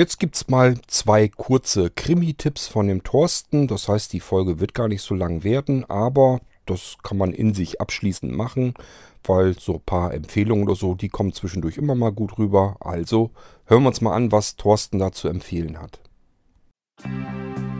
Jetzt gibt's mal zwei kurze Krimi-Tipps von dem Thorsten. Das heißt, die Folge wird gar nicht so lang werden, aber das kann man in sich abschließend machen, weil so ein paar Empfehlungen oder so, die kommen zwischendurch immer mal gut rüber. Also hören wir uns mal an, was Thorsten da zu empfehlen hat. Irgendwasser.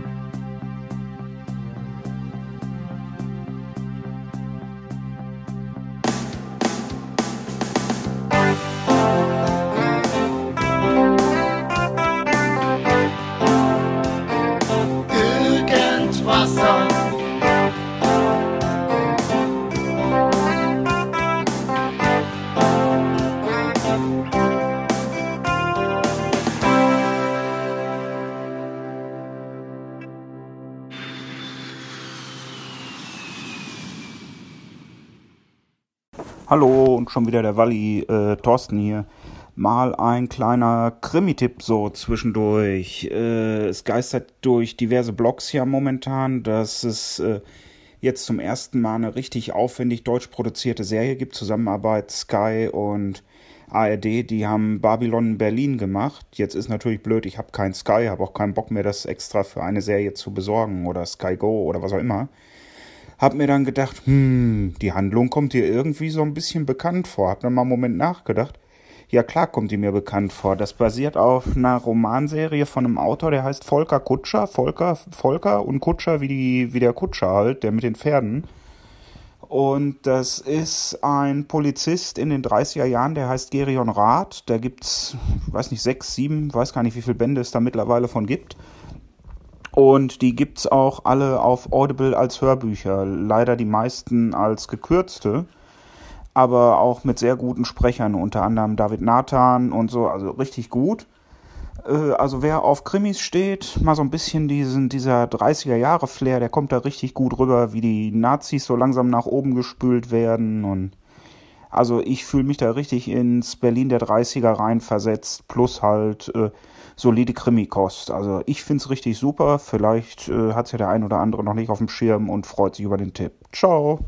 Hallo und schon wieder der Walli, äh, Thorsten hier. Mal ein kleiner Krimi-Tipp so zwischendurch. Äh, es geistert durch diverse Blogs ja momentan, dass es äh, jetzt zum ersten Mal eine richtig aufwendig deutsch produzierte Serie gibt. Zusammenarbeit Sky und ARD, die haben Babylon Berlin gemacht. Jetzt ist natürlich blöd, ich habe kein Sky, habe auch keinen Bock mehr, das extra für eine Serie zu besorgen oder Sky Go oder was auch immer. Hab mir dann gedacht, hm, die Handlung kommt dir irgendwie so ein bisschen bekannt vor. Hab dann mal einen Moment nachgedacht. Ja klar kommt die mir bekannt vor. Das basiert auf einer Romanserie von einem Autor, der heißt Volker Kutscher. Volker, Volker und Kutscher wie, die, wie der Kutscher halt, der mit den Pferden. Und das ist ein Polizist in den 30er Jahren, der heißt Gerion Rath. Da gibt's, ich weiß nicht, sechs, sieben, weiß gar nicht, wie viele Bände es da mittlerweile von gibt. Und die gibt's auch alle auf Audible als Hörbücher. Leider die meisten als gekürzte, aber auch mit sehr guten Sprechern, unter anderem David Nathan und so, also richtig gut. Äh, Also wer auf Krimis steht, mal so ein bisschen diesen, dieser 30er Jahre Flair, der kommt da richtig gut rüber, wie die Nazis so langsam nach oben gespült werden und also ich fühle mich da richtig ins Berlin der 30er reinversetzt, plus halt äh, solide Krimikost. Also ich find's richtig super. Vielleicht äh, hat's ja der ein oder andere noch nicht auf dem Schirm und freut sich über den Tipp. Ciao.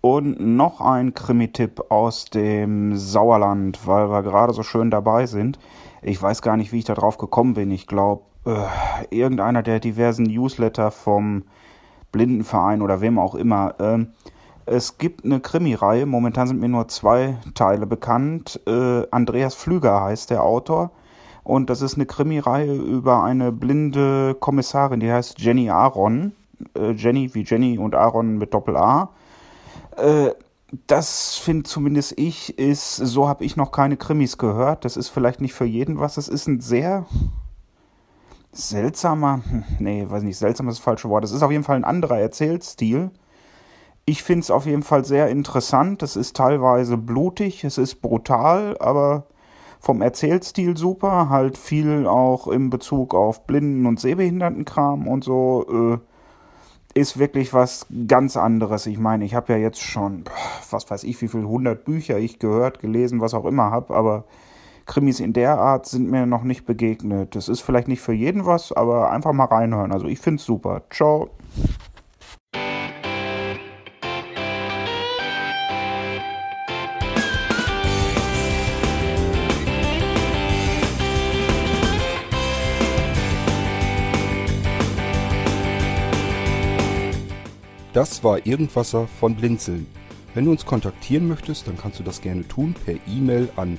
Und noch ein Krimi-Tipp aus dem Sauerland, weil wir gerade so schön dabei sind. Ich weiß gar nicht, wie ich da drauf gekommen bin. Ich glaube, äh, irgendeiner der diversen Newsletter vom Blindenverein oder wem auch immer. Ähm, es gibt eine Krimi-Reihe. Momentan sind mir nur zwei Teile bekannt. Äh, Andreas Flüger heißt der Autor. Und das ist eine Krimi-Reihe über eine blinde Kommissarin, die heißt Jenny Aaron. Äh, Jenny wie Jenny und Aaron mit Doppel-A. Äh, das finde zumindest ich, ist, so habe ich noch keine Krimis gehört. Das ist vielleicht nicht für jeden was. Es ist ein sehr seltsamer, hm, nee, weiß nicht, seltsam ist das falsche Wort. Es ist auf jeden Fall ein anderer Erzählstil. Ich finde es auf jeden Fall sehr interessant. Es ist teilweise blutig, es ist brutal, aber vom Erzählstil super. Halt viel auch in Bezug auf Blinden- und Sehbehindertenkram und so. Äh, ist wirklich was ganz anderes. Ich meine, ich habe ja jetzt schon, was weiß ich, wie viel hundert Bücher ich gehört, gelesen, was auch immer habe, aber Krimis in der Art sind mir noch nicht begegnet. Das ist vielleicht nicht für jeden was, aber einfach mal reinhören. Also ich finde es super. Ciao. Das war Irgendwasser von Blinzeln. Wenn du uns kontaktieren möchtest, dann kannst du das gerne tun per E-Mail an